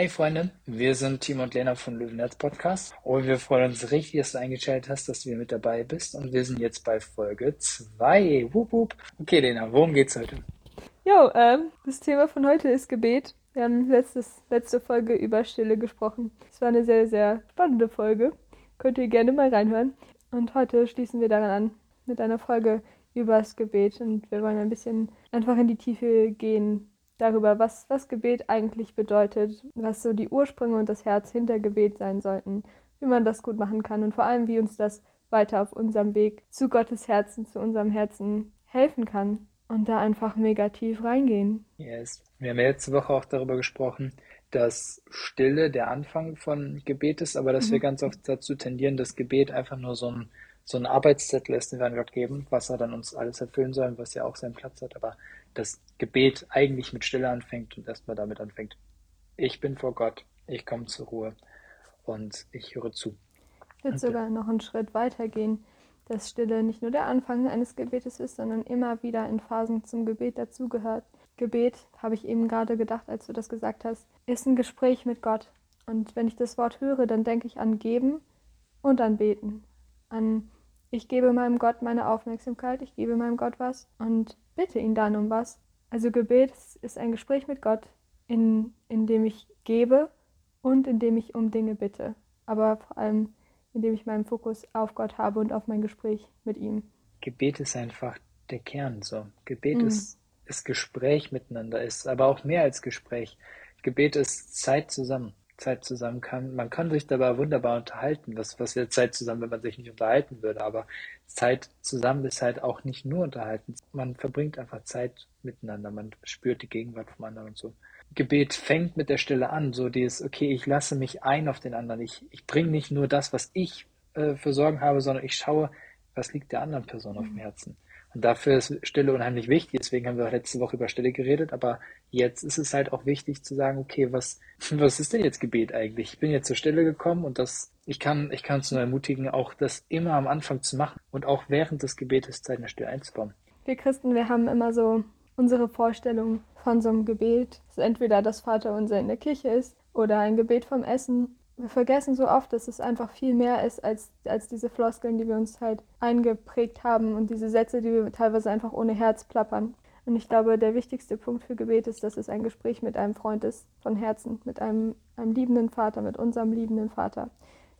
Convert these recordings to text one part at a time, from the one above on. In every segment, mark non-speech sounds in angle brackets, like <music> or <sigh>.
Hey Freunde, wir sind Timo und Lena von Löwennetz Podcast und wir freuen uns richtig, dass du eingeschaltet hast, dass du mit dabei bist und wir sind jetzt bei Folge 2. Wup, wup. Okay Lena, worum geht's heute? Jo, ähm, das Thema von heute ist Gebet. Wir haben letztes, letzte Folge über Stille gesprochen. Es war eine sehr, sehr spannende Folge. Könnt ihr gerne mal reinhören. Und heute schließen wir daran an mit einer Folge über das Gebet und wir wollen ein bisschen einfach in die Tiefe gehen, darüber, was, was Gebet eigentlich bedeutet, was so die Ursprünge und das Herz hinter Gebet sein sollten, wie man das gut machen kann und vor allem, wie uns das weiter auf unserem Weg zu Gottes Herzen, zu unserem Herzen helfen kann und da einfach negativ reingehen. Yes. Wir haben ja letzte Woche auch darüber gesprochen, dass Stille der Anfang von Gebet ist, aber dass mhm. wir ganz oft dazu tendieren, dass Gebet einfach nur so ein, so ein Arbeitszettel ist, den wir an Gott geben, was er dann uns alles erfüllen soll, was ja auch seinen Platz hat. Aber das Gebet eigentlich mit Stille anfängt und erstmal damit anfängt, ich bin vor Gott, ich komme zur Ruhe und ich höre zu. Ich würde sogar noch einen Schritt weiter gehen, dass Stille nicht nur der Anfang eines Gebetes ist, sondern immer wieder in Phasen zum Gebet dazugehört. Gebet, habe ich eben gerade gedacht, als du das gesagt hast, ist ein Gespräch mit Gott. Und wenn ich das Wort höre, dann denke ich an Geben und an Beten. An ich gebe meinem Gott meine Aufmerksamkeit, ich gebe meinem Gott was und bitte ihn dann um was. Also Gebet ist ein Gespräch mit Gott, in, in dem ich gebe und in dem ich um Dinge bitte. Aber vor allem, indem ich meinen Fokus auf Gott habe und auf mein Gespräch mit ihm. Gebet ist einfach der Kern so. Gebet mm. ist, ist Gespräch miteinander, ist aber auch mehr als Gespräch. Gebet ist Zeit zusammen. Zeit zusammen kann. Man kann sich dabei wunderbar unterhalten. Was, was wäre Zeit zusammen, wenn man sich nicht unterhalten würde? Aber Zeit zusammen ist halt auch nicht nur unterhalten. Man verbringt einfach Zeit miteinander. Man spürt die Gegenwart vom anderen und so. Gebet fängt mit der Stille an, so dieses, okay, ich lasse mich ein auf den anderen. Ich, ich bringe nicht nur das, was ich äh, für Sorgen habe, sondern ich schaue, was liegt der anderen Person auf dem Herzen. Dafür ist Stille unheimlich wichtig. Deswegen haben wir auch letzte Woche über Stille geredet. Aber jetzt ist es halt auch wichtig zu sagen, okay, was, <laughs> was ist denn jetzt Gebet eigentlich? Ich bin jetzt zur Stille gekommen und das, ich kann, ich kann uns nur ermutigen, auch das immer am Anfang zu machen und auch während des Gebetes Zeit in der Stille einzubauen. Wir Christen, wir haben immer so unsere Vorstellung von so einem Gebet, dass entweder das Vaterunser in der Kirche ist oder ein Gebet vom Essen wir vergessen so oft, dass es einfach viel mehr ist als, als diese Floskeln, die wir uns halt eingeprägt haben und diese Sätze, die wir teilweise einfach ohne Herz plappern. Und ich glaube, der wichtigste Punkt für Gebet ist, dass es ein Gespräch mit einem Freund ist, von Herzen, mit einem, einem liebenden Vater, mit unserem liebenden Vater.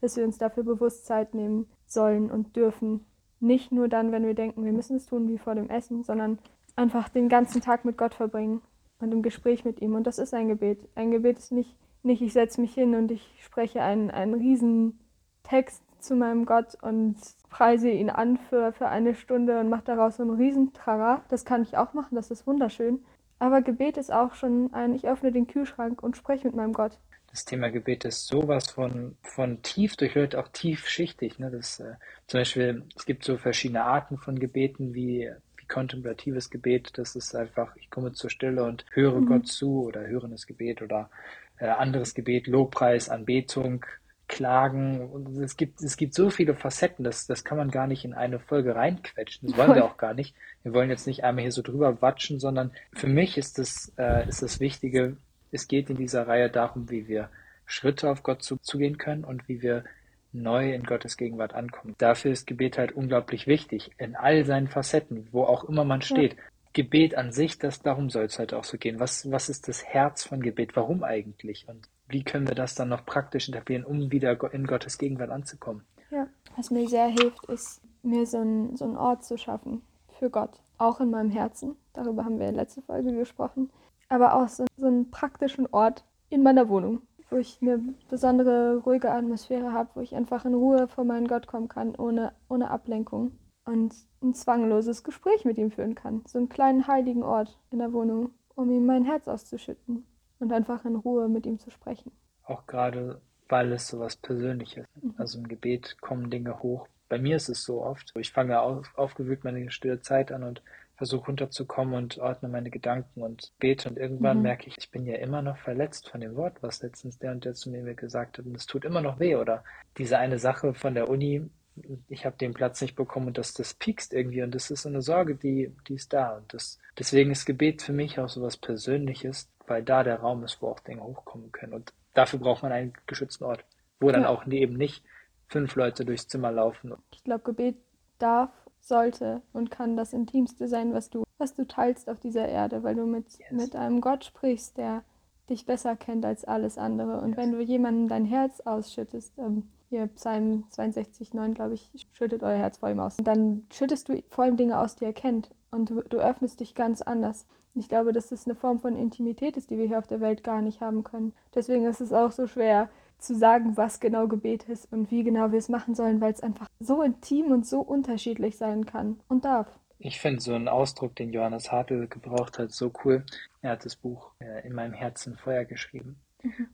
Dass wir uns dafür bewusst Zeit nehmen sollen und dürfen. Nicht nur dann, wenn wir denken, wir müssen es tun wie vor dem Essen, sondern einfach den ganzen Tag mit Gott verbringen und im Gespräch mit ihm. Und das ist ein Gebet. Ein Gebet ist nicht nicht, ich setze mich hin und ich spreche einen, einen riesen Text zu meinem Gott und preise ihn an für, für eine Stunde und mache daraus so einen riesen Trara. Das kann ich auch machen, das ist wunderschön. Aber Gebet ist auch schon ein, ich öffne den Kühlschrank und spreche mit meinem Gott. Das Thema Gebet ist sowas von, von tief durchhört, auch tiefschichtig. Ne? Das, äh, zum Beispiel, es gibt so verschiedene Arten von Gebeten, wie, wie kontemplatives Gebet. Das ist einfach, ich komme zur Stille und höre mhm. Gott zu oder hörendes Gebet oder äh, anderes Gebet, Lobpreis, Anbetung, Klagen. Und es gibt, es gibt so viele Facetten, das, das kann man gar nicht in eine Folge reinquetschen. Das wollen wir auch gar nicht. Wir wollen jetzt nicht einmal hier so drüber watschen, sondern für mich ist das, äh, ist das Wichtige, es geht in dieser Reihe darum, wie wir Schritte auf Gott zu, zugehen können und wie wir neu in Gottes Gegenwart ankommen. Dafür ist Gebet halt unglaublich wichtig, in all seinen Facetten, wo auch immer man steht. Ja. Gebet an sich, das, darum soll es heute auch so gehen. Was, was ist das Herz von Gebet? Warum eigentlich? Und wie können wir das dann noch praktisch etablieren, um wieder in Gottes Gegenwart anzukommen? Ja, was mir sehr hilft, ist, mir so, ein, so einen Ort zu schaffen für Gott. Auch in meinem Herzen. Darüber haben wir in der letzten Folge gesprochen. Aber auch so, so einen praktischen Ort in meiner Wohnung, wo ich eine besondere ruhige Atmosphäre habe, wo ich einfach in Ruhe vor meinen Gott kommen kann, ohne, ohne Ablenkung und ein zwangloses Gespräch mit ihm führen kann. So einen kleinen heiligen Ort in der Wohnung, um ihm mein Herz auszuschütten und einfach in Ruhe mit ihm zu sprechen. Auch gerade, weil es so was Persönliches ist. Mhm. Also im Gebet kommen Dinge hoch. Bei mir ist es so oft. Ich fange auf, aufgewühlt meine stille Zeit an und versuche runterzukommen und ordne meine Gedanken und bete und irgendwann mhm. merke ich, ich bin ja immer noch verletzt von dem Wort, was letztens der und der zu mir gesagt hat und es tut immer noch weh oder diese eine Sache von der Uni, ich habe den Platz nicht bekommen und das, das piekst irgendwie und das ist so eine Sorge, die, die ist da. Und das, deswegen ist Gebet für mich auch so was Persönliches, weil da der Raum ist, wo auch Dinge hochkommen können. Und dafür braucht man einen geschützten Ort, wo dann Ja. auch eben nicht fünf Leute durchs Zimmer laufen. Ich glaube, Gebet darf, sollte und kann das Intimste sein, was du, was du teilst auf dieser Erde, weil du mit, Yes. mit einem Gott sprichst, der dich besser kennt als alles andere. Und Yes. wenn du jemandem dein Herz ausschüttest, ähm, hier Psalm 62, 9, glaube ich, schüttet euer Herz vor ihm aus. Und dann schüttest du vor ihm Dinge aus, die er kennt. Und du, du öffnest dich ganz anders. Ich glaube, dass das eine Form von Intimität ist, die wir hier auf der Welt gar nicht haben können. Deswegen ist es auch so schwer zu sagen, was genau Gebet ist und wie genau wir es machen sollen, weil es einfach so intim und so unterschiedlich sein kann und darf. Ich finde so einen Ausdruck, den Johannes Hartl gebraucht hat, so cool. Er hat das Buch äh, In meinem Herzen Feuer geschrieben.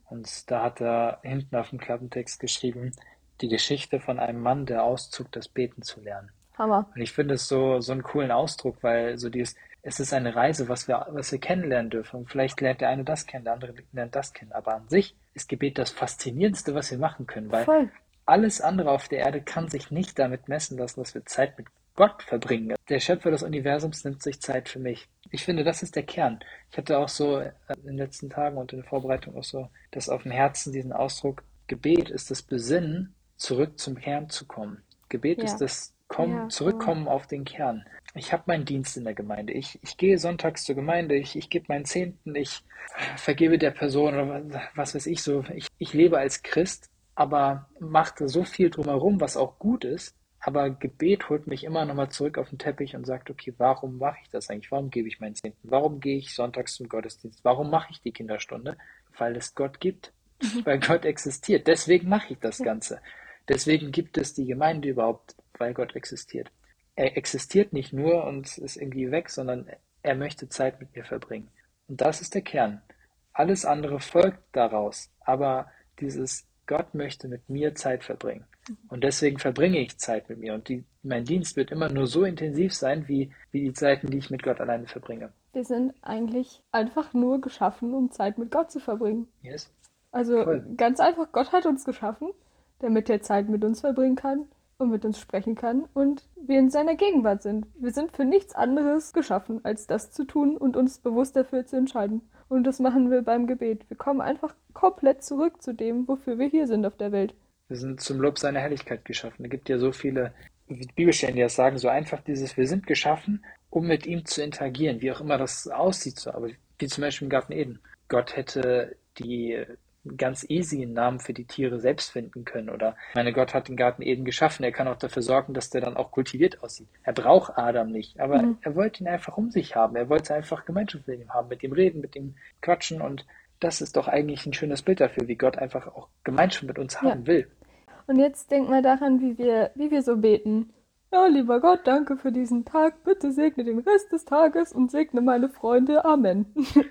Und da hat er hinten auf dem Klappentext geschrieben, die Geschichte von einem Mann, der auszog, das Beten zu lernen. Hammer. Und ich finde es so, so einen coolen Ausdruck, weil so dieses, es ist eine Reise, was wir, was wir kennenlernen dürfen. Und vielleicht lernt der eine das kennen, der andere lernt das kennen. Aber an sich ist Gebet das Faszinierendste, was wir machen können, weil Voll. alles andere auf der Erde kann sich nicht damit messen lassen, dass wir Zeit mit Gott verbringen. Der Schöpfer des Universums nimmt sich Zeit für mich. Ich finde, das ist der Kern. Ich hatte auch so äh, in den letzten Tagen und in der Vorbereitung auch so das auf dem Herzen, diesen Ausdruck, Gebet ist das Besinnen, zurück zum Kern zu kommen. Gebet Ja. ist das Kommen, Ja, zurückkommen auf den Kern. Ich habe meinen Dienst in der Gemeinde. Ich, ich gehe sonntags zur Gemeinde, ich, ich gebe meinen Zehnten, ich vergebe der Person oder was weiß ich so. Ich, ich lebe als Christ, aber machte so viel drumherum, was auch gut ist. Aber Gebet holt mich immer nochmal zurück auf den Teppich und sagt, okay, warum mache ich das eigentlich? Warum gebe ich meinen Zehnten? Warum gehe ich sonntags zum Gottesdienst? Warum mache ich die Kinderstunde? Weil es Gott gibt. Weil Gott existiert. Deswegen mache ich das Ganze. Deswegen gibt es die Gemeinde überhaupt, weil Gott existiert. Er existiert nicht nur und ist irgendwie weg, sondern er möchte Zeit mit mir verbringen. Und das ist der Kern. Alles andere folgt daraus. Aber dieses Gott möchte mit mir Zeit verbringen. Und deswegen verbringe ich Zeit mit mir. Und die, mein Dienst wird immer nur so intensiv sein, wie, wie die Zeiten, die ich mit Gott alleine verbringe. Wir sind eigentlich einfach nur geschaffen, um Zeit mit Gott zu verbringen. Yes? Also Voll. ganz einfach, Gott hat uns geschaffen, damit er Zeit mit uns verbringen kann und mit uns sprechen kann und wir in seiner Gegenwart sind. Wir sind für nichts anderes geschaffen, als das zu tun und uns bewusst dafür zu entscheiden. Und das machen wir beim Gebet. Wir kommen einfach komplett zurück zu dem, wofür wir hier sind auf der Welt. Wir sind zum Lob seiner Helligkeit geschaffen. Es gibt ja so viele Bibelstellen, die das sagen, so einfach dieses, wir sind geschaffen, um mit ihm zu interagieren, wie auch immer das aussieht. So. Aber wie zum Beispiel im Garten Eden. Gott hätte die ganz easy einen Namen für die Tiere selbst finden können. Oder meine Gott hat den Garten Eden geschaffen. Er kann auch dafür sorgen, dass der dann auch kultiviert aussieht. Er braucht Adam nicht, aber Mhm. er wollte ihn einfach um sich haben. Er wollte einfach Gemeinschaft mit ihm haben, mit ihm reden, mit ihm quatschen. Und das ist doch eigentlich ein schönes Bild dafür, wie Gott einfach auch Gemeinschaft mit uns Ja. haben will. Und jetzt denk mal daran, wie wir, wie wir so beten. Ja, lieber Gott, danke für diesen Tag. Bitte segne den Rest des Tages und segne meine Freunde. Amen. <laughs>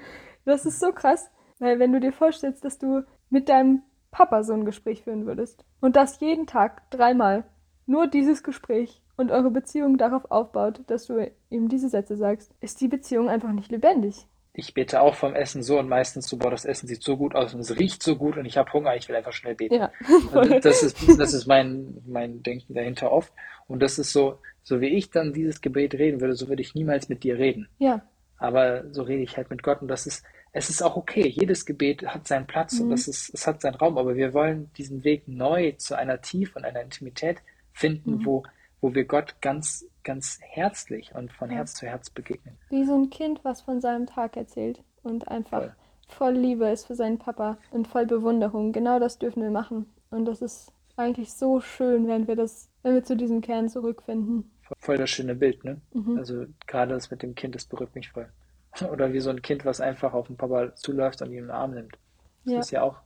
Das ist so krass, weil wenn du dir vorstellst, dass du mit deinem Papa so ein Gespräch führen würdest und das jeden Tag dreimal, nur dieses Gespräch und eure Beziehung darauf aufbaut, dass du ihm diese Sätze sagst, ist die Beziehung einfach nicht lebendig. Ich bete auch vom Essen so und meistens so, boah, das Essen sieht so gut aus und es riecht so gut und ich habe Hunger, ich will einfach schnell beten. Ja, <laughs> Also das ist, das ist mein, mein Denken dahinter oft. Und das ist so, so wie ich dann dieses Gebet reden würde, so würde ich niemals mit dir reden. ja, Aber so rede ich halt mit Gott und das ist, es ist auch okay. Jedes Gebet hat seinen Platz und Mhm. das ist, es hat seinen Raum, aber wir wollen diesen Weg neu zu einer Tiefe und einer Intimität finden, Mhm. wo, wo wir Gott ganz, ganz herzlich und von Ja. Herz zu Herz begegnen. Wie so ein Kind, was von seinem Tag erzählt und einfach Voll. voll Liebe ist für seinen Papa und voll Bewunderung. Genau das dürfen wir machen. Und das ist eigentlich so schön, wenn wir das, wenn wir zu diesem Kern zurückfinden. Voll das schöne Bild, ne? Mhm. Also gerade das mit dem Kind, das berührt mich voll. <laughs> Oder wie so ein Kind, was einfach auf den Papa zuläuft und ihn in den Arm nimmt. Das Ja. ist ja auch,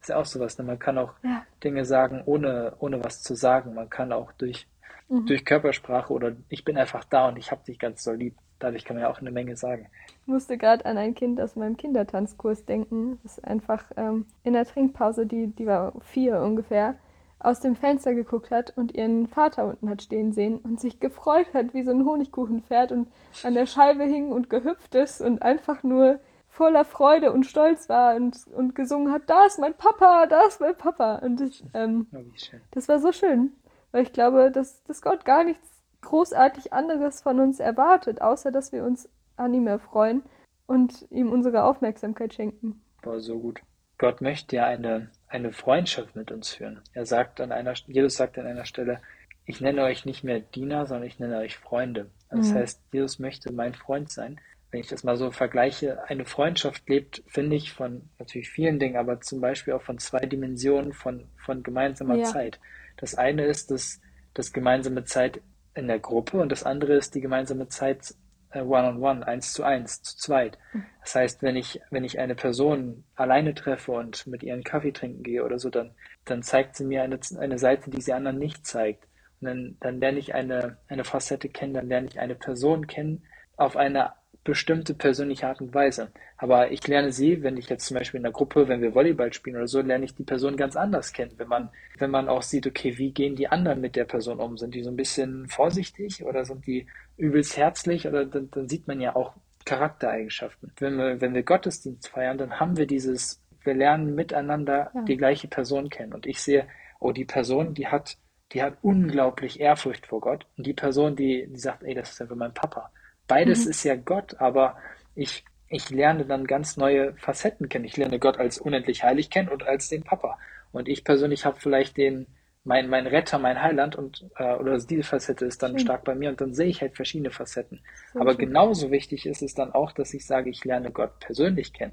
ist ja auch sowas. Ne? Man kann auch Ja. Dinge sagen, ohne, ohne was zu sagen. Man kann auch durch, Mhm. durch Körpersprache oder ich bin einfach da und ich hab dich ganz doll lieb. Dadurch kann man ja auch eine Menge sagen. Ich musste gerade an ein Kind aus meinem Kindertanzkurs denken, das einfach ähm, in der Trinkpause, die, die war vier ungefähr, aus dem Fenster geguckt hat und ihren Vater unten hat stehen sehen und sich gefreut hat wie so ein Honigkuchenpferd und an der Scheibe hing und gehüpft ist und einfach nur voller Freude und Stolz war und, und gesungen hat, da ist mein Papa, da ist mein Papa. Und ich, ähm, Oh, das war so schön, weil ich glaube, dass, dass Gott gar nichts großartig anderes von uns erwartet, außer dass wir uns an ihm erfreuen und ihm unsere Aufmerksamkeit schenken. Boah, so gut. Gott möchte ja eine, eine Freundschaft mit uns führen. Er sagt an einer, Jesus sagt an einer Stelle, ich nenne euch nicht mehr Diener, sondern ich nenne euch Freunde. Das Mhm. heißt, Jesus möchte mein Freund sein. Wenn ich das mal so vergleiche, eine Freundschaft lebt, finde ich, von natürlich vielen Dingen, aber zum Beispiel auch von zwei Dimensionen von, von gemeinsamer Ja. Zeit. Das eine ist das, das gemeinsame Zeit in der Gruppe und das andere ist die gemeinsame Zeit äh, one-on-one, eins zu eins, zu zweit. Das heißt, wenn ich, wenn ich eine Person alleine treffe und mit ihr einen Kaffee trinken gehe oder so, dann, dann zeigt sie mir eine, eine Seite, die sie anderen nicht zeigt. Und dann, dann lerne ich eine, eine Facette kennen, dann lerne ich eine Person kennen auf eine bestimmte persönliche Art und Weise. Aber ich lerne sie, wenn ich jetzt zum Beispiel in der Gruppe, wenn wir Volleyball spielen oder so, lerne ich die Person ganz anders kennen. Wenn man, wenn man auch sieht, okay, wie gehen die anderen mit der Person um? Sind die so ein bisschen vorsichtig oder sind die übelst herzlich? Oder dann, dann sieht man ja auch Charaktereigenschaften. Wenn wir, wenn wir Gottesdienst feiern, dann haben wir dieses, wir lernen miteinander Ja. die gleiche Person kennen. Und ich sehe, oh, die Person, die hat, die hat unglaublich Ehrfurcht vor Gott. Und die Person, die, die sagt, ey, das ist einfach mein Papa. Beides Mhm. ist ja Gott, aber ich, ich lerne dann ganz neue Facetten kennen. Ich lerne Gott als unendlich heilig kennen und als den Papa. Und ich persönlich habe vielleicht den, mein, mein Retter, mein Heiland und äh, oder diese Facette ist dann Schön. stark bei mir und dann sehe ich halt verschiedene Facetten. Sehr Aber schön. genauso wichtig ist es dann auch, dass ich sage, ich lerne Gott persönlich kennen.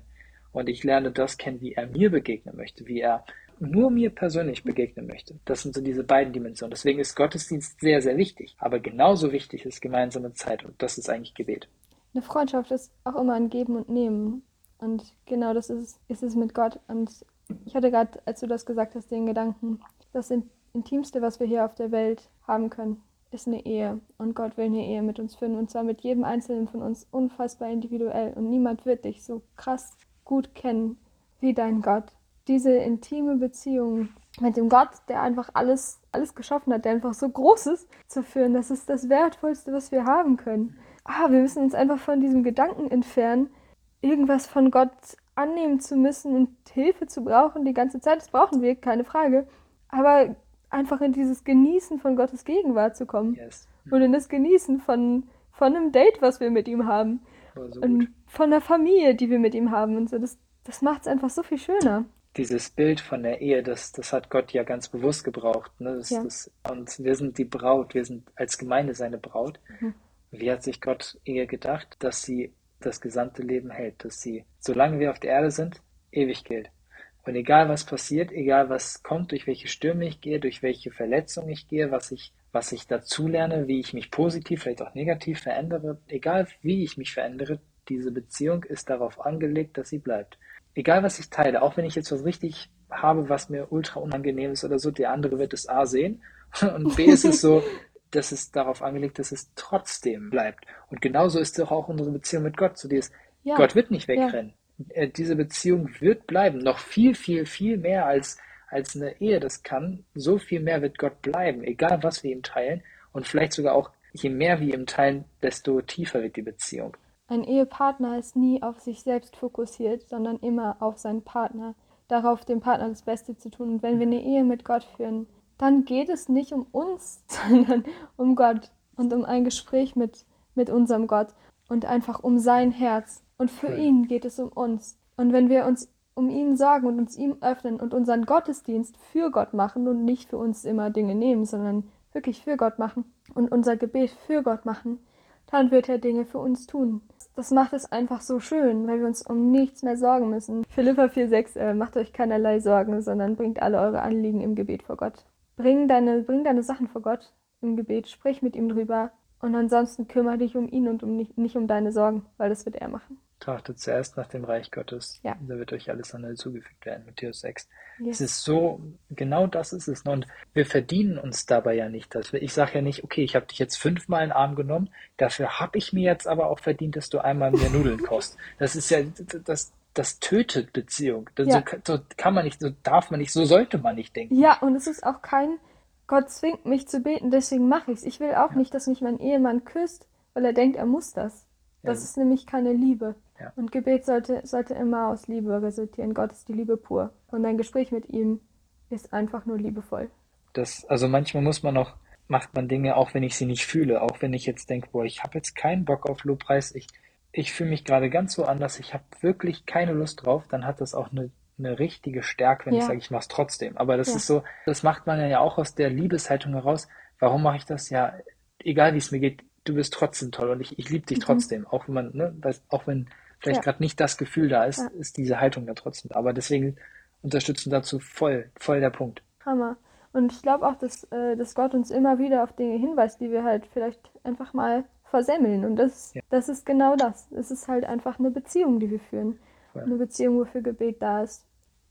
Und ich lerne das kennen, wie er mir begegnen möchte, wie er nur mir persönlich begegnen möchte. Das sind so diese beiden Dimensionen. Deswegen ist Gottesdienst sehr, sehr wichtig. Aber genauso wichtig ist gemeinsame Zeit und das ist eigentlich Gebet. Eine Freundschaft ist auch immer ein Geben und Nehmen. Und genau das ist, ist es mit Gott. Und ich hatte gerade, als du das gesagt hast, den Gedanken, das In- Intimste, was wir hier auf der Welt haben können, ist eine Ehe. Und Gott will eine Ehe mit uns führen. Und zwar mit jedem Einzelnen von uns unfassbar individuell. Und niemand wird dich so krass gut kennen wie dein Gott. Diese intime Beziehung mit dem Gott, der einfach alles, alles geschaffen hat, der einfach so groß ist, zu führen, das ist das Wertvollste, was wir haben können. Ah, wir müssen uns einfach von diesem Gedanken entfernen, irgendwas von Gott annehmen zu müssen und Hilfe zu brauchen die ganze Zeit. Das brauchen wir, keine Frage. Aber einfach in dieses Genießen von Gottes Gegenwart zu kommen. Yes. Und in das Genießen von, von einem Date, was wir mit ihm haben. So Und gut. von der Familie, die wir mit ihm haben und so. Das, das macht es einfach so viel schöner. Dieses Bild von der Ehe, das, das hat Gott ja ganz bewusst gebraucht. Ne? Das, Ja. das, und wir sind die Braut, wir sind als Gemeinde seine Braut. Mhm. Wie hat sich Gott Ehe gedacht, dass sie das gesamte Leben hält, dass sie, solange wir auf der Erde sind, ewig gilt. Und egal was passiert, egal was kommt, durch welche Stürme ich gehe, durch welche Verletzungen ich gehe, was ich, was ich dazulerne, wie ich mich positiv, vielleicht auch negativ verändere, egal wie ich mich verändere, diese Beziehung ist darauf angelegt, dass sie bleibt. Egal was ich teile, auch wenn ich jetzt was richtig habe, was mir ultra unangenehm ist oder so, der andere wird es A sehen <laughs> und B ist es so, <laughs> dass es darauf angelegt, dass es trotzdem bleibt. Und genauso ist doch auch unsere Beziehung mit Gott. So dieses, Ja. Gott wird nicht Ja. wegrennen. Äh, Diese Beziehung wird bleiben. Noch viel, viel, viel mehr als, als eine Ehe das kann. So viel mehr wird Gott bleiben, egal was wir ihm teilen. Und vielleicht sogar auch, je mehr wir ihm teilen, desto tiefer wird die Beziehung. Ein Ehepartner ist nie auf sich selbst fokussiert, sondern immer auf seinen Partner, darauf dem Partner das Beste zu tun. Und wenn wir eine Ehe mit Gott führen, dann geht es nicht um uns, <laughs> sondern um Gott und um ein Gespräch mit, mit unserem Gott und einfach um sein Herz. Und für ihn geht es um uns. Und wenn wir uns um ihn sorgen und uns ihm öffnen und unseren Gottesdienst für Gott machen und nicht für uns immer Dinge nehmen, sondern wirklich für Gott machen und unser Gebet für Gott machen, dann wird er Dinge für uns tun. Das macht es einfach so schön, weil wir uns um nichts mehr sorgen müssen. Philippa 4,6, äh, macht euch keinerlei Sorgen, sondern bringt alle eure Anliegen im Gebet vor Gott. Bring deine, bring deine Sachen vor Gott im Gebet, sprich mit ihm drüber und ansonsten kümmere dich um ihn und um nicht, nicht um deine Sorgen, weil das wird er machen. Trachtet zuerst nach dem Reich Gottes. Ja. Da wird euch alles andere zugefügt werden. Matthäus 6. Yes. Es ist so, genau das ist es. Und wir verdienen uns dabei ja nicht. Dass wir, ich sage ja nicht, okay, ich habe dich jetzt fünfmal in den Arm genommen, dafür habe ich mir jetzt aber auch verdient, dass du einmal mir <laughs> Nudeln kost. Das ist ja, das, das tötet Beziehung. Das, Ja. so, so kann man nicht, so darf man nicht, so sollte man nicht denken. Ja, und es ist auch kein, Gott zwingt mich zu beten, deswegen mache ich es. Ich will auch nicht, dass mich mein Ehemann küsst, weil er denkt, er muss das. Das Ja. ist nämlich keine Liebe. Ja. Und Gebet sollte, sollte immer aus Liebe resultieren. Gott ist die Liebe pur. Und ein Gespräch mit ihm ist einfach nur liebevoll. Das, also manchmal muss man auch, macht man Dinge, auch wenn ich sie nicht fühle, auch wenn ich jetzt denke, boah, ich habe jetzt keinen Bock auf Lobpreis, ich, ich fühle mich gerade ganz so anders, ich habe wirklich keine Lust drauf, dann hat das auch eine eine richtige Stärke, wenn Ja. ich sage, ich mache es trotzdem. Aber das Ja. ist so, das macht man ja auch aus der Liebeshaltung heraus. Warum mache ich das? Ja, egal wie es mir geht, du bist trotzdem toll und ich, ich liebe dich trotzdem. Auch wenn man, ne, auch wenn vielleicht. Ja. gerade nicht das Gefühl da ist, Ja. ist diese Haltung da trotzdem. Aber deswegen unterstützen dazu voll, voll der Punkt. Hammer. Und ich glaube auch, dass, äh, dass Gott uns immer wieder auf Dinge hinweist, die wir halt vielleicht einfach mal versemmeln. Und das, Ja. das ist genau das. Es ist halt einfach eine Beziehung, die wir führen. Voll. Eine Beziehung, wofür Gebet da ist.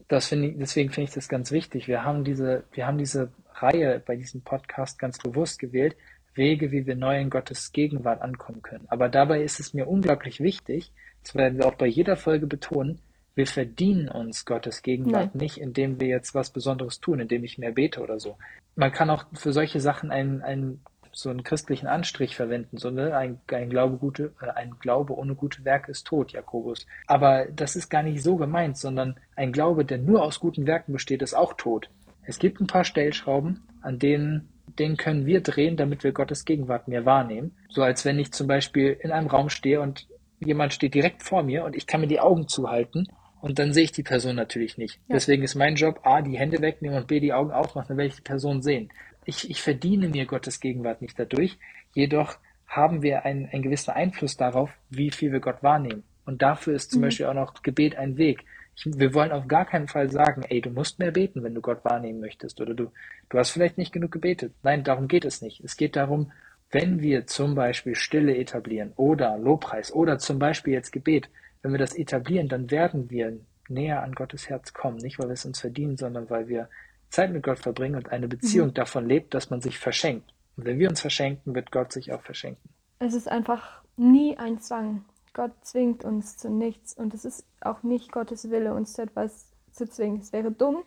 Das finde ich, deswegen finde ich das ganz wichtig. Wir haben diese, wir haben diese Reihe bei diesem Podcast ganz bewusst gewählt, Wege, wie wir neu in Gottes Gegenwart ankommen können. Aber dabei ist es mir unglaublich wichtig, das werden wir auch bei jeder Folge betonen, wir verdienen uns Gottes Gegenwart nicht, indem wir jetzt was Besonderes tun, indem ich mehr bete oder so. Man kann auch für solche Sachen einen, einen so einen christlichen Anstrich verwenden, so ne, ein, ein Glaube gute, äh, ein Glaube ohne gute Werke ist tot, Jakobus. Aber das ist gar nicht so gemeint, sondern ein Glaube, der nur aus guten Werken besteht, ist auch tot. Es gibt ein paar Stellschrauben, an denen den können wir drehen, damit wir Gottes Gegenwart mehr wahrnehmen. So als wenn ich zum Beispiel in einem Raum stehe und jemand steht direkt vor mir und ich kann mir die Augen zuhalten und dann sehe ich die Person natürlich nicht. Ja. Deswegen ist mein Job, A, die Hände wegnehmen und B, die Augen aufmachen, dann werde ich die Person sehen. Ich, ich verdiene mir Gottes Gegenwart nicht dadurch, jedoch haben wir einen, einen gewissen Einfluss darauf, wie viel wir Gott wahrnehmen. Und dafür ist zum Mhm. Beispiel auch noch Gebet ein Weg. Wir wollen auf gar keinen Fall sagen, ey, du musst mehr beten, wenn du Gott wahrnehmen möchtest. Oder du, du hast vielleicht nicht genug gebetet. Nein, darum geht es nicht. Es geht darum, wenn wir zum Beispiel Stille etablieren oder Lobpreis oder zum Beispiel jetzt Gebet, wenn wir das etablieren, dann werden wir näher an Gottes Herz kommen. Nicht, weil wir es uns verdienen, sondern weil wir Zeit mit Gott verbringen und eine Beziehung davon lebt, dass man sich verschenkt. Und wenn wir uns verschenken, wird Gott sich auch verschenken. Es ist einfach nie ein Zwang. Gott zwingt uns zu nichts und es ist auch nicht Gottes Wille, uns zu etwas zu zwingen. Es wäre dumm,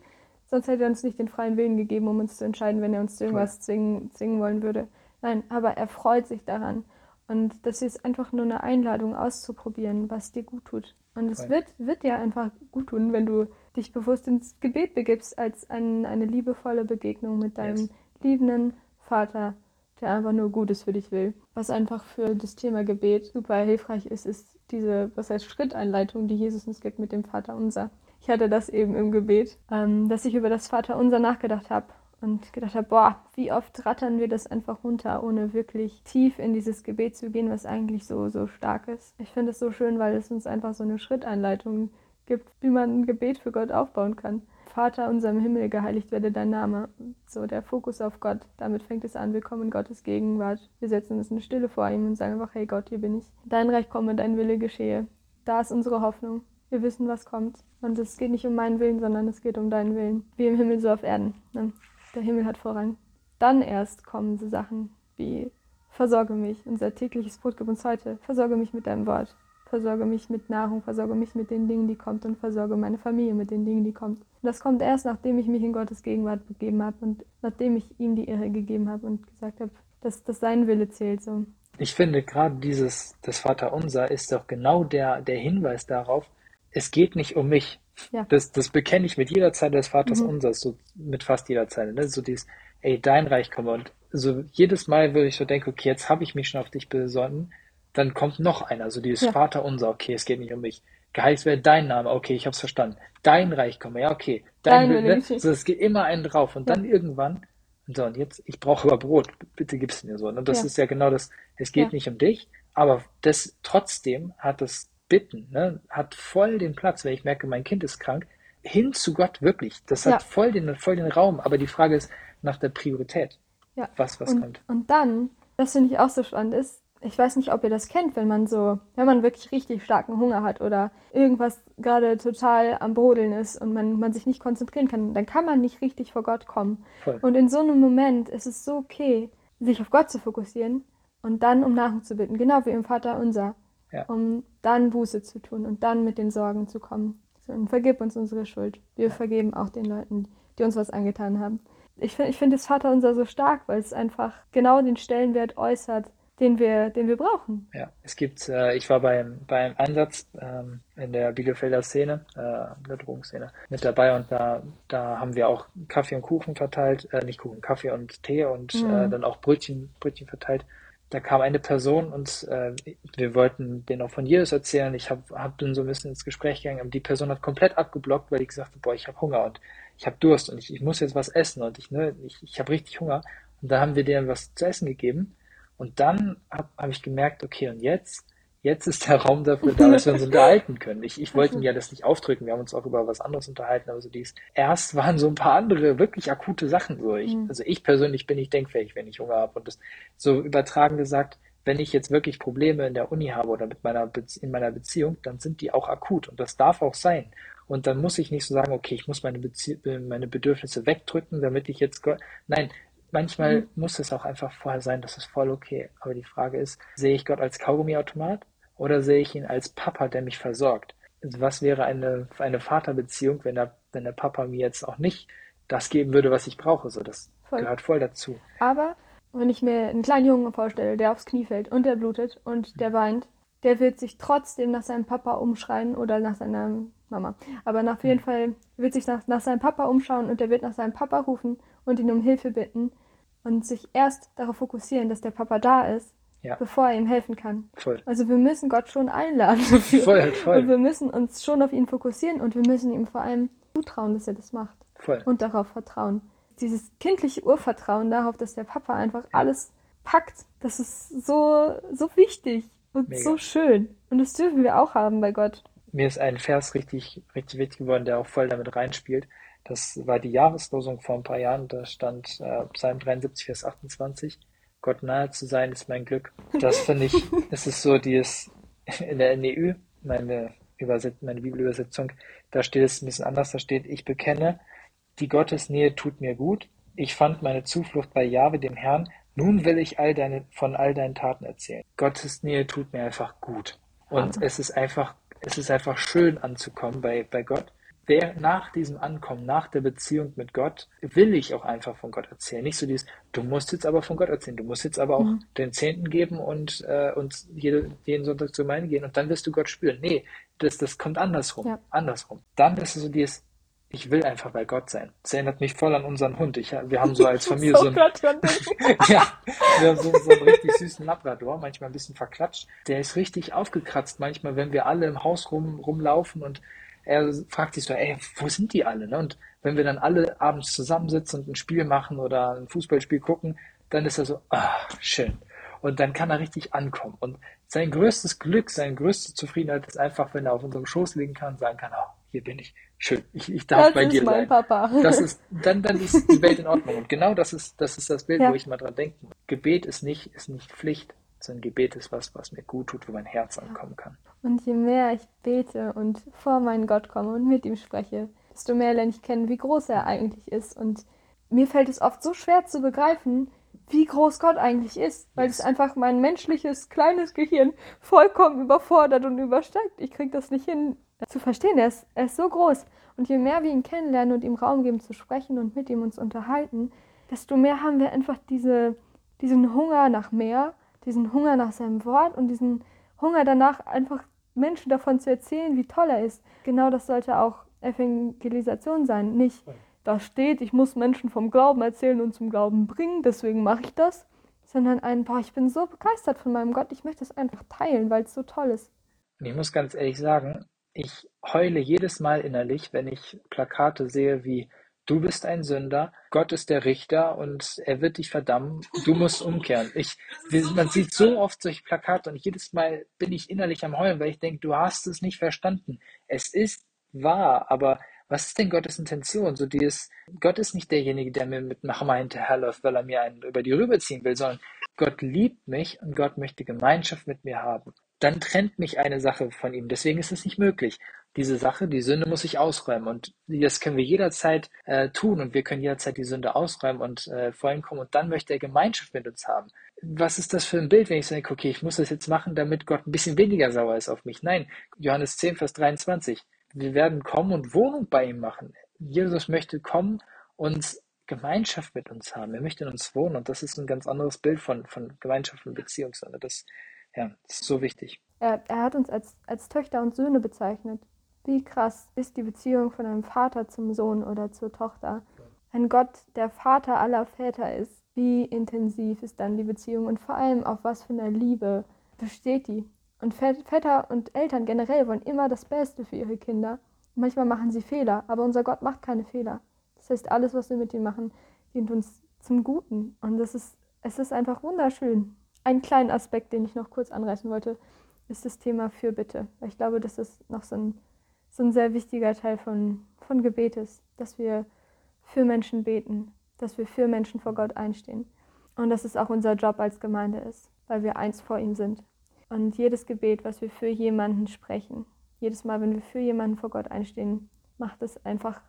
sonst hätte er uns nicht den freien Willen gegeben, um uns zu entscheiden, wenn er uns zu irgendwas zwingen, zwingen wollen würde. Nein, aber er freut sich daran. Und das ist einfach nur eine Einladung auszuprobieren, was dir gut tut. Und es wird, wird dir einfach gut tun, wenn du dich bewusst ins Gebet begibst, als ein, eine liebevolle Begegnung mit deinem Yes. liebenden Vater, der einfach nur Gutes für dich will. Was einfach für das Thema Gebet super hilfreich ist, ist diese, was heißt Schritteinleitung, die Jesus uns gibt mit dem Vater unser. Ich hatte das eben im Gebet, ähm, dass ich über das Vater unser nachgedacht habe und gedacht habe, boah, wie oft rattern wir das einfach runter, ohne wirklich tief in dieses Gebet zu gehen, was eigentlich so, so stark ist. Ich finde es so schön, weil es uns einfach so eine Schritteinleitung gibt, wie man ein Gebet für Gott aufbauen kann. Vater unser im Himmel, geheiligt werde dein Name. So der Fokus auf Gott. Damit fängt es an. Wir kommen in Gottes Gegenwart. Wir setzen uns in Stille vor ihm und sagen einfach, hey Gott, hier bin ich. Dein Reich komme, dein Wille geschehe. Da ist unsere Hoffnung. Wir wissen, was kommt. Und es geht nicht um meinen Willen, sondern es geht um deinen Willen. Wie im Himmel, so auf Erden. Ne? Der Himmel hat Vorrang. Dann erst kommen so Sachen wie Versorge mich, unser tägliches Brot gib uns heute. Versorge mich mit deinem Wort. Versorge mich mit Nahrung, versorge mich mit den Dingen, die kommt und versorge meine Familie mit den Dingen, die kommt. Und das kommt erst, nachdem ich mich in Gottes Gegenwart begeben habe und nachdem ich ihm die Ehre gegeben habe und gesagt habe, dass, dass sein Wille zählt. So. Ich finde gerade dieses, das Vaterunser ist doch genau der, der Hinweis darauf, es geht nicht um mich. Ja. Das, das bekenne ich mit jeder Zeile des Vaters Mhm. Unsers, so mit fast jeder Zeile. Ne? So dieses, ey, dein Reich komme. Und so jedes Mal, wo ich so denke, okay, jetzt habe ich mich schon auf dich besonnen, dann kommt noch einer, so dieses Ja. Vaterunser, okay, es geht nicht um mich. Geheiligt werde dein Name, okay, ich hab's verstanden. Dein Reich komme, ja, okay. Dein Dein, Wille, ne? So, es geht immer einen drauf. Und Ja. dann irgendwann, und so, und jetzt, ich brauche aber Brot, bitte gib's mir so. Und das Ja. ist ja genau das, es geht nicht um dich, aber das trotzdem hat das Bitten, ne, hat voll den Platz, wenn ich merke, mein Kind ist krank, hin zu Gott wirklich. Das hat voll den, voll den Raum. Aber die Frage ist nach der Priorität. Ja. Was, was und, kommt. Und dann, das finde ich auch so spannend ist, ich weiß nicht, ob ihr das kennt, wenn man so, wenn man wirklich richtig starken Hunger hat oder irgendwas gerade total am Brodeln ist und man, man sich nicht konzentrieren kann, dann kann man nicht richtig vor Gott kommen. Voll. Und in so einem Moment ist es so okay, sich auf Gott zu fokussieren und dann um Nahrung zu bitten, genau wie im Vater unser, Ja. um dann Buße zu tun und dann mit den Sorgen zu kommen. So, und vergib uns unsere Schuld. Wir vergeben auch den Leuten, die uns was angetan haben. Ich finde ich find das Vater unser so stark, weil es einfach genau den Stellenwert äußert, den wir, den wir brauchen. Ja, es gibt, äh, ich war beim, beim Einsatz ähm, in der Bielefelder Szene, äh, der Drogenszene, mit dabei und da, da haben wir auch Kaffee und Kuchen verteilt, äh, nicht Kuchen, Kaffee und Tee und Mhm. äh, dann auch Brötchen, Brötchen verteilt. da kam eine Person und äh, wir wollten denen auch von Jesus erzählen. Ich habe hab dann so ein bisschen ins Gespräch gegangen, aber die Person hat komplett abgeblockt, weil ich gesagt habe, boah, ich habe Hunger und ich habe Durst und ich, ich muss jetzt was essen und ich, ne, ich, ich habe richtig Hunger. Und da haben wir denen was zu essen gegeben. Und dann habe hab ich gemerkt, okay, und jetzt Jetzt ist der Raum dafür da, dass wir uns <laughs> unterhalten können. Ich, ich wollte mir das nicht aufdrücken. Wir haben uns auch über was anderes unterhalten, aber so dies. Erst waren so ein paar andere wirklich akute Sachen so. Ich, mhm. Also ich persönlich bin nicht denkfähig, wenn ich Hunger habe. Und das so übertragen gesagt, wenn ich jetzt wirklich Probleme in der Uni habe oder mit meiner in meiner Beziehung, dann sind die auch akut. Und das darf auch sein. Und dann muss ich nicht so sagen, okay, ich muss meine, Bezie meine Bedürfnisse wegdrücken, damit ich jetzt. Nein, manchmal mhm. muss es auch einfach vorher sein, das ist voll okay. Aber die Frage ist, sehe ich Gott als Kaugummiautomat oder sehe ich ihn als Papa, der mich versorgt? Was wäre eine, eine Vaterbeziehung, wenn der, wenn der Papa mir jetzt auch nicht das geben würde, was ich brauche? So, das voll. gehört voll dazu. Aber wenn ich mir einen kleinen Jungen vorstelle, der aufs Knie fällt und der blutet und der weint, der wird sich trotzdem nach seinem Papa umschreien oder nach seiner Mama. Aber auf jeden Fall wird sich nach, nach seinem Papa umschauen und der wird nach seinem Papa rufen und ihn um Hilfe bitten und sich erst darauf fokussieren, dass der Papa da ist ja. bevor er ihm helfen kann. Voll. Also wir müssen Gott schon einladen <laughs> dafür. Voll, voll. Und wir müssen uns schon auf ihn fokussieren und wir müssen ihm vor allem zutrauen, dass er das macht. Voll. Und darauf vertrauen. Dieses kindliche Urvertrauen darauf, dass der Papa einfach alles packt, das ist so, so wichtig und Mega. so schön. Und das dürfen wir auch haben bei Gott. Mir ist ein Vers richtig, richtig wichtig geworden, der auch voll damit reinspielt. Das war die Jahreslosung vor ein paar Jahren. Da stand äh, Psalm 73, Vers 28. Gott nahe zu sein, ist mein Glück. Das finde ich, <laughs> es ist so dieses in der NEU, meine, Überset meine Bibelübersetzung, da steht es ein bisschen anders, da steht, ich bekenne, die Gottesnähe tut mir gut, ich fand meine Zuflucht bei Jahwe, dem Herrn, nun will ich all deine, von all deinen Taten erzählen. Gottes Nähe tut mir einfach gut. Und es ist einfach, es ist einfach schön anzukommen bei, bei Gott nach diesem Ankommen, nach der Beziehung mit Gott, will ich auch einfach von Gott erzählen. Nicht so dieses, du musst jetzt aber von Gott erzählen, du musst jetzt aber auch mhm. den Zehnten geben und, äh, und jede, jeden Sonntag zur Gemeinde gehen und dann wirst du Gott spüren. Nee, das, das kommt andersrum. Ja. Andersrum. Dann ist es so dieses, ich will einfach bei Gott sein. Das erinnert mich voll an unseren Hund. Ich, wir haben so <laughs> als Familie so, einen, <laughs> ja, wir haben so, so einen richtig süßen Labrador, manchmal ein bisschen verklatscht. Der ist richtig aufgekratzt. Manchmal, wenn wir alle im Haus rum, rumlaufen und er fragt sich so, ey, wo sind die alle? Ne? Und wenn wir dann alle abends zusammensitzen und ein Spiel machen oder ein Fußballspiel gucken, dann ist er so, ah, schön. Und dann kann er richtig ankommen. Und sein größtes Glück, seine größte Zufriedenheit ist einfach, wenn er auf unserem Schoß liegen kann und sagen kann, oh, hier bin ich, schön, ich, ich darf das bei dir sein. Papa. Das ist, dann, dann ist die Welt in Ordnung. Und genau das ist, das ist das Bild, ja. wo ich mal dran denke. Gebet ist nicht, ist nicht Pflicht, so ein Gebet ist was, was mir gut tut, wo mein Herz ankommen kann. Und je mehr ich bete und vor meinen Gott komme und mit ihm spreche, desto mehr lerne ich kennen, wie groß er eigentlich ist. Und mir fällt es oft so schwer zu begreifen, wie groß Gott eigentlich ist, weil yes. es einfach mein menschliches, kleines Gehirn vollkommen überfordert und übersteigt. Ich kriege das nicht hin zu verstehen. Er ist, er ist so groß. Und je mehr wir ihn kennenlernen und ihm Raum geben zu sprechen und mit ihm uns unterhalten, desto mehr haben wir einfach diese, diesen Hunger nach mehr diesen Hunger nach seinem Wort und diesen Hunger danach, einfach Menschen davon zu erzählen, wie toll er ist. Genau das sollte auch Evangelisation sein. Nicht, da steht, ich muss Menschen vom Glauben erzählen und zum Glauben bringen, deswegen mache ich das. Sondern ein, boah, ich bin so begeistert von meinem Gott, ich möchte es einfach teilen, weil es so toll ist. Und ich muss ganz ehrlich sagen, ich heule jedes Mal innerlich, wenn ich Plakate sehe wie Du bist ein Sünder, Gott ist der Richter und er wird dich verdammen, du musst umkehren. Ich, man sieht so oft solche Plakate und jedes Mal bin ich innerlich am Heulen, weil ich denke, du hast es nicht verstanden. Es ist wahr, aber was ist denn Gottes Intention? So dieses, Gott ist nicht derjenige, der mir mit einem Hammer hinterherläuft, weil er mir einen über die Rübe ziehen will, sondern Gott liebt mich und Gott möchte Gemeinschaft mit mir haben. Dann trennt mich eine Sache von ihm. Deswegen ist es nicht möglich diese Sache, die Sünde muss sich ausräumen. Und das können wir jederzeit äh, tun und wir können jederzeit die Sünde ausräumen und äh, vor ihm kommen. Und dann möchte er Gemeinschaft mit uns haben. Was ist das für ein Bild, wenn ich sage, okay, ich muss das jetzt machen, damit Gott ein bisschen weniger sauer ist auf mich? Nein, Johannes 10, Vers 23. Wir werden kommen und Wohnung bei ihm machen. Jesus möchte kommen und Gemeinschaft mit uns haben. Er möchte in uns wohnen und das ist ein ganz anderes Bild von, von Gemeinschaft und Beziehung. Das, ja, das ist so wichtig. Er, er hat uns als, als Töchter und Söhne bezeichnet. Wie krass ist die Beziehung von einem Vater zum Sohn oder zur Tochter? Wenn Gott der Vater aller Väter ist, wie intensiv ist dann die Beziehung und vor allem auf was für einer Liebe besteht die? Und Väter und Eltern generell wollen immer das Beste für ihre Kinder. Manchmal machen sie Fehler, aber unser Gott macht keine Fehler. Das heißt, alles, was wir mit ihm machen, dient uns zum Guten. Und das ist, es ist einfach wunderschön. Einen kleinen Aspekt, den ich noch kurz anreißen wollte, ist das Thema Fürbitte. Ich glaube, das noch so ein, so ein sehr wichtiger Teil von, von Gebet ist, dass wir für Menschen beten, dass wir für Menschen vor Gott einstehen. Und dass es auch unser Job als Gemeinde ist, weil wir eins vor ihm sind. Und jedes Gebet, was wir für jemanden sprechen, jedes Mal, wenn wir für jemanden vor Gott einstehen, macht es einfach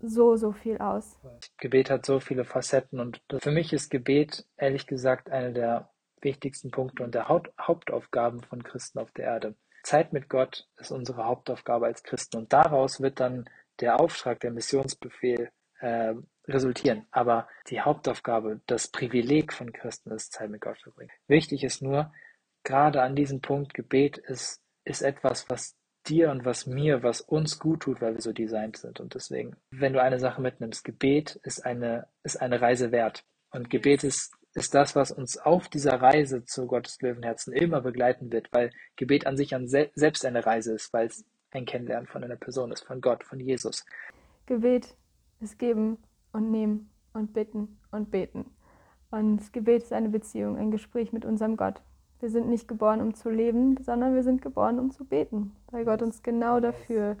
so, so viel aus. Gebet hat so viele Facetten und für mich ist Gebet ehrlich gesagt eine der wichtigsten Punkte und der Haupt Hauptaufgaben von Christen auf der Erde. Zeit mit Gott ist unsere Hauptaufgabe als Christen und daraus wird dann der Auftrag, der Missionsbefehl äh, resultieren. Aber die Hauptaufgabe, das Privileg von Christen ist, Zeit mit Gott zu verbringen. Wichtig ist nur, gerade an diesem Punkt, Gebet ist, ist etwas, was dir und was mir, was uns gut tut, weil wir so designt sind. Und deswegen, wenn du eine Sache mitnimmst, Gebet ist eine, ist eine Reise wert. Und Gebet ist, ist das, was uns auf dieser Reise zu Gottes Löwenherzen immer begleiten wird, weil Gebet an sich an se selbst eine Reise ist, weil es ein Kennenlernen von einer Person ist, von Gott, von Jesus. Gebet ist geben und nehmen und bitten und beten. Und Gebet ist eine Beziehung, ein Gespräch mit unserem Gott. Wir sind nicht geboren, um zu leben, sondern wir sind geboren, um zu beten, weil Gott uns genau dafür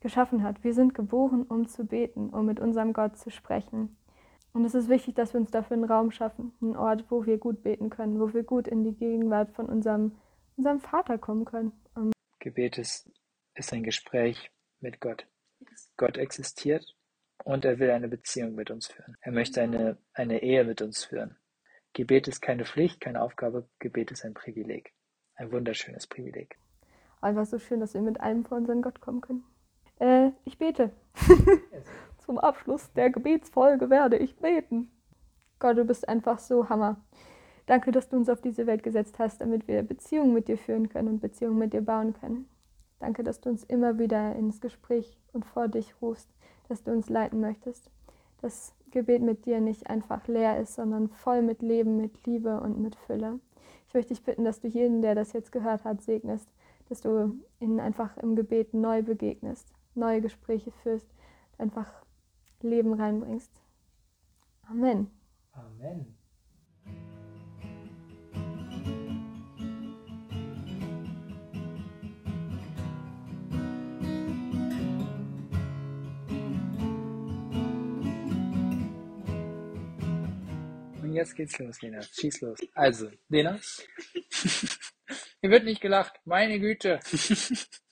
geschaffen hat. Wir sind geboren, um zu beten, um mit unserem Gott zu sprechen. Und es ist wichtig, dass wir uns dafür einen Raum schaffen, einen Ort, wo wir gut beten können, wo wir gut in die Gegenwart von unserem, unserem Vater kommen können. Um Gebet ist, ist ein Gespräch mit Gott. Gott existiert und er will eine Beziehung mit uns führen. Er möchte eine, eine Ehe mit uns führen. Gebet ist keine Pflicht, keine Aufgabe, Gebet ist ein Privileg. Ein wunderschönes Privileg. Einfach so schön, dass wir mit einem vor unseren Gott kommen können. Äh, ich bete. <laughs> Zum Abschluss der Gebetsfolge werde ich beten. Gott, du bist einfach so Hammer. Danke, dass du uns auf diese Welt gesetzt hast, damit wir Beziehungen mit dir führen können und Beziehungen mit dir bauen können. Danke, dass du uns immer wieder ins Gespräch und vor dich rufst, dass du uns leiten möchtest. Dass Gebet mit dir nicht einfach leer ist, sondern voll mit Leben, mit Liebe und mit Fülle. Ich möchte dich bitten, dass du jeden, der das jetzt gehört hat, segnest, dass du ihnen einfach im Gebet neu begegnest, neue Gespräche führst, einfach Leben reinbringst. Amen. Amen. jetzt geht's los, Lena. Schieß los. Also, Lena. <laughs> Hier wird nicht gelacht. Meine Güte. <laughs>